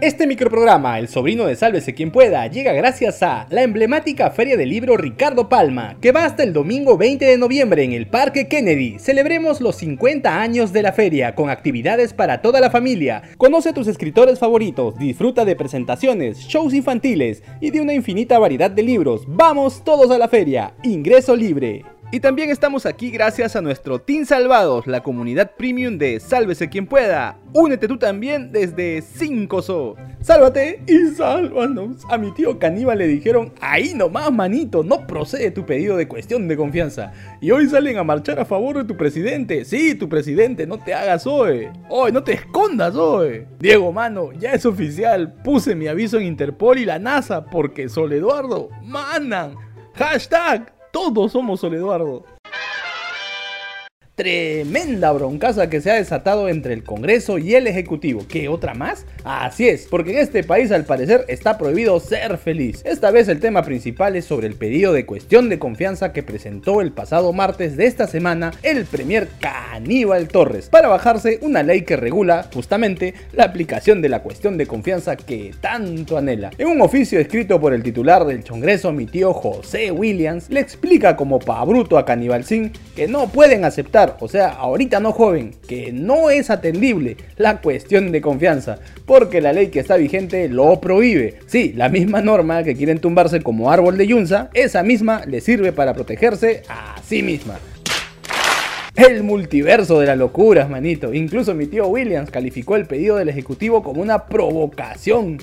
Este microprograma, El sobrino de Sálvese quien pueda, llega gracias a la emblemática Feria del Libro Ricardo Palma, que va hasta el domingo 20 de noviembre en el Parque Kennedy. Celebremos los 50 años de la feria con actividades para toda la familia. Conoce a tus escritores favoritos, disfruta de presentaciones, shows infantiles y de una infinita variedad de libros. Vamos todos a la feria. Ingreso libre. Y también estamos aquí gracias a nuestro Team Salvados, la comunidad premium de Sálvese quien pueda. Únete tú también desde 5SO. Sálvate y sálvanos. A mi tío Caníbal le dijeron, ahí nomás manito, no procede tu pedido de cuestión de confianza. Y hoy salen a marchar a favor de tu presidente. Sí, tu presidente, no te hagas hoy. Hoy, no te escondas hoy. Diego, mano, ya es oficial. Puse mi aviso en Interpol y la NASA porque Sol Eduardo, manan. Hashtag todos somos Sol Eduardo tremenda broncaza que se ha desatado entre el Congreso y el Ejecutivo. ¿Qué otra más? Así es, porque en este país al parecer está prohibido ser feliz. Esta vez el tema principal es sobre el pedido de cuestión de confianza que presentó el pasado martes de esta semana el premier Caníbal Torres para bajarse una ley que regula justamente la aplicación de la cuestión de confianza que tanto anhela. En un oficio escrito por el titular del Congreso, mi tío José Williams, le explica como bruto a Caníbal que no pueden aceptar o sea, ahorita no joven, que no es atendible la cuestión de confianza, porque la ley que está vigente lo prohíbe. Sí, la misma norma que quieren tumbarse como árbol de yunza, esa misma le sirve para protegerse a sí misma. El multiverso de las locuras, manito. Incluso mi tío Williams calificó el pedido del Ejecutivo como una provocación.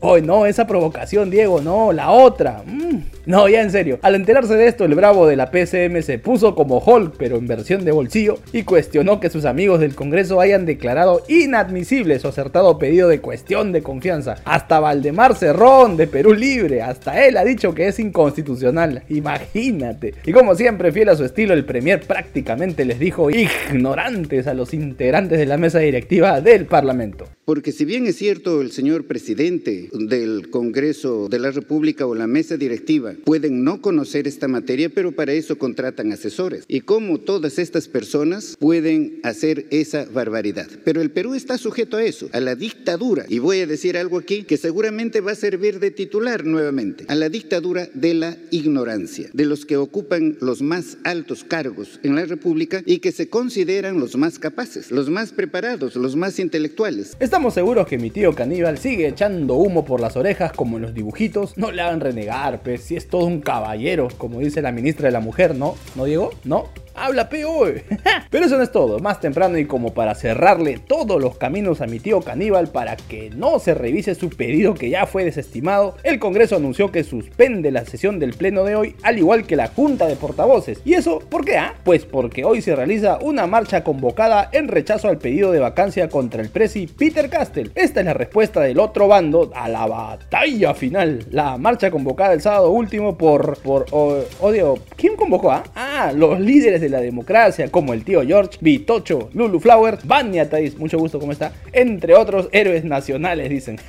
Hoy no, esa provocación, Diego, no, la otra. Mm. No, ya en serio. Al enterarse de esto, el bravo de la PCM se puso como Hulk, pero en versión de bolsillo, y cuestionó que sus amigos del Congreso hayan declarado inadmisible su acertado pedido de cuestión de confianza. Hasta Valdemar Cerrón de Perú Libre, hasta él ha dicho que es inconstitucional. Imagínate. Y como siempre, fiel a su estilo, el Premier prácticamente les dijo ignorantes a los integrantes de la mesa directiva del Parlamento. Porque si bien es cierto el señor presidente del Congreso de la República o la mesa directiva pueden no conocer esta materia, pero para eso contratan asesores. Y cómo todas estas personas pueden hacer esa barbaridad. Pero el Perú está sujeto a eso, a la dictadura. Y voy a decir algo aquí que seguramente va a servir de titular nuevamente, a la dictadura de la ignorancia, de los que ocupan los más altos cargos en la República y que se consideran los más capaces, los más preparados, los más intelectuales. Estamos seguros que mi tío caníbal sigue echando humo por las orejas como en los dibujitos. No le hagan renegar, pues, si es todo un caballero, como dice la ministra de la mujer, ¿no? ¿No, Diego? ¿No? Habla peor. Pero eso no es todo, más temprano y como para cerrarle todos los caminos a mi tío caníbal para que no se revise su pedido que ya fue desestimado, el Congreso anunció que suspende la sesión del pleno de hoy, al igual que la Junta de Portavoces. ¿Y eso por qué? Ah? Pues porque hoy se realiza una marcha convocada en rechazo al pedido de vacancia contra el presi Peter Castell. Esta es la respuesta del otro bando a la batalla final. La marcha convocada el sábado último por, por odio. ¿Quién convocó? Ah? ah, los líderes de la democracia, como el tío George, Vitocho, Lulu Flower, Vania Tais, mucho gusto, ¿cómo está? Entre otros héroes nacionales, dicen.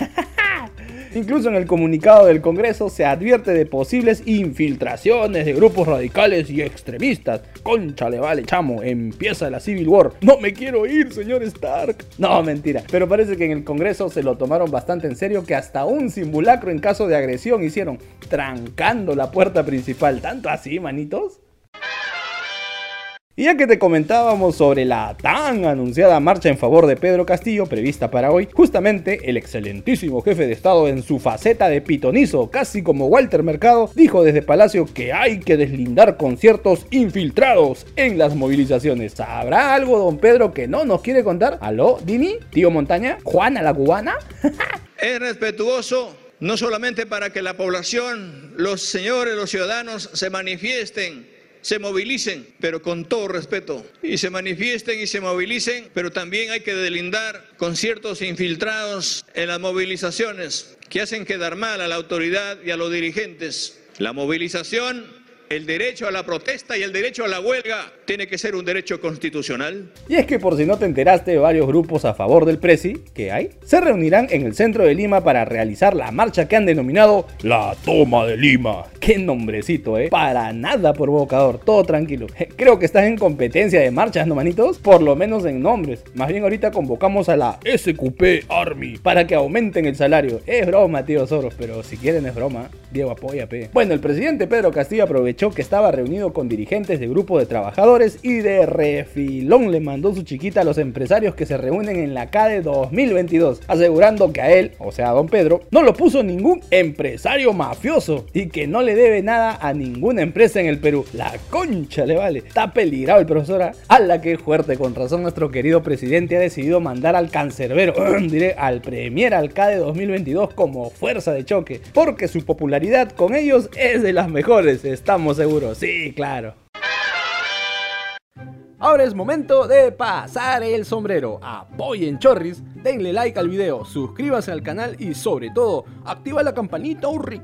Incluso en el comunicado del Congreso se advierte de posibles infiltraciones de grupos radicales y extremistas. Concha vale, chamo, empieza la Civil War. No me quiero ir, señor Stark. No, mentira. Pero parece que en el Congreso se lo tomaron bastante en serio que hasta un simulacro en caso de agresión hicieron, trancando la puerta principal. ¿Tanto así, manitos? Y ya que te comentábamos sobre la tan anunciada marcha en favor de Pedro Castillo prevista para hoy, justamente el excelentísimo jefe de Estado en su faceta de pitonizo, casi como Walter Mercado, dijo desde Palacio que hay que deslindar conciertos infiltrados en las movilizaciones. ¿Sabrá algo don Pedro que no nos quiere contar? ¿Aló, Dini? ¿Tío Montaña? ¿Juana la cubana? es respetuoso no solamente para que la población, los señores, los ciudadanos se manifiesten se movilicen, pero con todo respeto, y se manifiesten y se movilicen, pero también hay que delindar con ciertos infiltrados en las movilizaciones que hacen quedar mal a la autoridad y a los dirigentes. La movilización el derecho a la protesta y el derecho a la huelga tiene que ser un derecho constitucional. Y es que por si no te enteraste, varios grupos a favor del Presi, que hay, se reunirán en el centro de Lima para realizar la marcha que han denominado la toma de Lima. Qué nombrecito, eh. Para nada provocador, todo tranquilo. Creo que estás en competencia de marchas, ¿no, manitos? Por lo menos en nombres. Más bien ahorita convocamos a la SQP Army para que aumenten el salario. Es broma, tío Soros, pero si quieren es broma. Diego, apoya, pe. Bueno, el presidente Pedro Castillo aprovechó que estaba reunido con dirigentes de grupos de trabajadores y de refilón le mandó su chiquita a los empresarios que se reúnen en la CADE 2022, asegurando que a él, o sea, a don Pedro, no lo puso ningún empresario mafioso y que no le debe nada a ninguna empresa en el Perú. La concha le vale. Está peligrado el profesor. ¿ah? A la que fuerte, con razón nuestro querido presidente ha decidido mandar al cancerbero, diré, al premier alcalde 2022 como fuerza de choque, porque su popularidad con ellos es de las mejores, estamos seguros. Sí, claro. Ahora es momento de pasar el sombrero. Apoyen Chorris, denle like al video, suscríbase al canal y sobre todo, activa la campanita urri.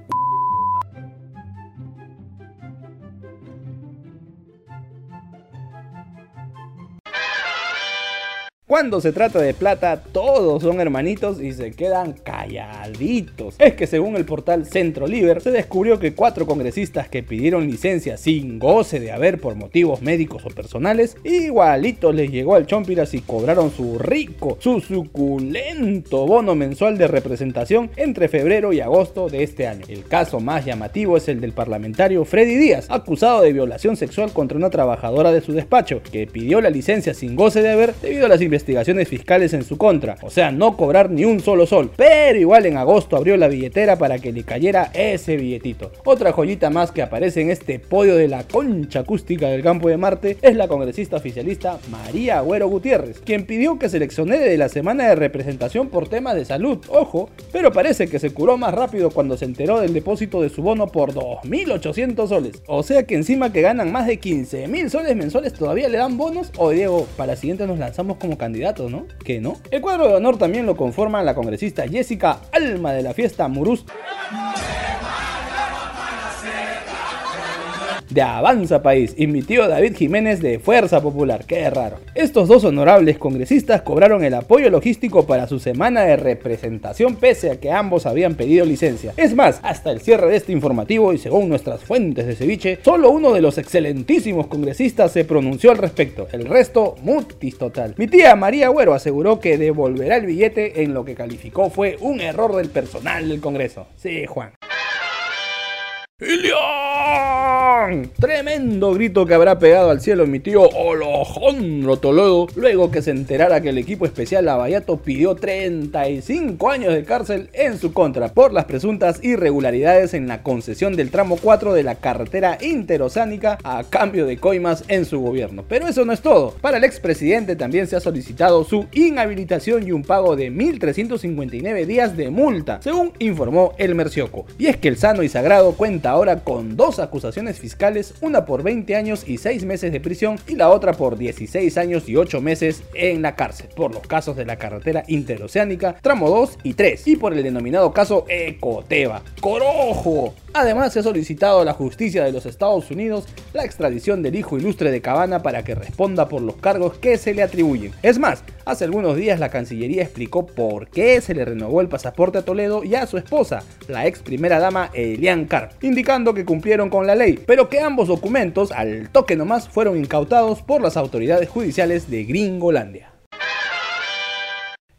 Cuando se trata de plata, todos son hermanitos y se quedan calladitos. Es que según el portal Centro Liber, se descubrió que cuatro congresistas que pidieron licencia sin goce de haber por motivos médicos o personales, igualitos les llegó al Chompiras y cobraron su rico, su suculento bono mensual de representación entre febrero y agosto de este año. El caso más llamativo es el del parlamentario Freddy Díaz, acusado de violación sexual contra una trabajadora de su despacho, que pidió la licencia sin goce de haber debido a las fiscales en su contra, o sea, no cobrar ni un solo sol, pero igual en agosto abrió la billetera para que le cayera ese billetito. Otra joyita más que aparece en este podio de la concha acústica del campo de Marte es la congresista oficialista María Agüero Gutiérrez, quien pidió que se exonere de la semana de representación por temas de salud, ojo, pero parece que se curó más rápido cuando se enteró del depósito de su bono por 2.800 soles. O sea que encima que ganan más de 15.000 soles mensuales todavía le dan bonos. O Diego, para la siguiente nos lanzamos como candidato, ¿no? ¿Qué no? El cuadro de honor también lo conforman la congresista Jessica Alma de la fiesta Muruz de Avanza País y mi tío David Jiménez de Fuerza Popular. Qué raro. Estos dos honorables congresistas cobraron el apoyo logístico para su semana de representación pese a que ambos habían pedido licencia. Es más, hasta el cierre de este informativo y según nuestras fuentes de ceviche, solo uno de los excelentísimos congresistas se pronunció al respecto. El resto, mutis total. Mi tía María Agüero aseguró que devolverá el billete en lo que calificó fue un error del personal del Congreso. Sí, Juan. Tremendo grito que habrá pegado al cielo mi tío Alejandro Toledo luego que se enterara que el equipo especial Lavallato pidió 35 años de cárcel en su contra por las presuntas irregularidades en la concesión del tramo 4 de la carretera interoceánica a cambio de coimas en su gobierno. Pero eso no es todo. Para el expresidente también se ha solicitado su inhabilitación y un pago de 1.359 días de multa, según informó el Mercioco. Y es que el sano y sagrado cuenta ahora con dos acusaciones fiscales, una por 20 años y 6 meses de prisión y la otra por 16 años y 8 meses en la cárcel, por los casos de la carretera interoceánica, tramo 2 y 3, y por el denominado caso Ecoteva. ¡Corojo! Además, se ha solicitado a la justicia de los Estados Unidos la extradición del hijo ilustre de Cabana para que responda por los cargos que se le atribuyen. Es más, hace algunos días la Cancillería explicó por qué se le renovó el pasaporte a Toledo y a su esposa, la ex primera dama Elian Carr, indicando que cumplieron con la ley, pero que ambos documentos, al toque nomás, fueron incautados por las autoridades judiciales de Gringolandia.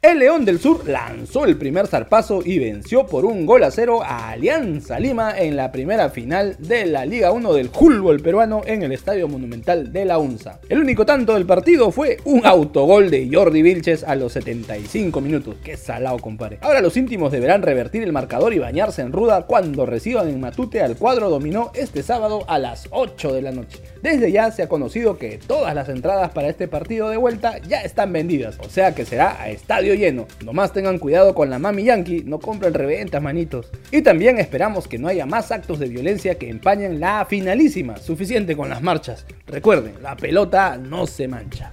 El León del Sur lanzó el primer zarpazo y venció por un gol a cero a Alianza Lima en la primera final de la Liga 1 del fútbol peruano en el Estadio Monumental de la UNSA. El único tanto del partido fue un autogol de Jordi Vilches a los 75 minutos. Qué salado, compadre. Ahora los íntimos deberán revertir el marcador y bañarse en ruda cuando reciban en Matute al cuadro dominó este sábado a las 8 de la noche. Desde ya se ha conocido que todas las entradas para este partido de vuelta ya están vendidas, o sea que será a estadio lleno. Nomás tengan cuidado con la mami yankee, no compren reventas, manitos. Y también esperamos que no haya más actos de violencia que empañen la finalísima. Suficiente con las marchas. Recuerden, la pelota no se mancha.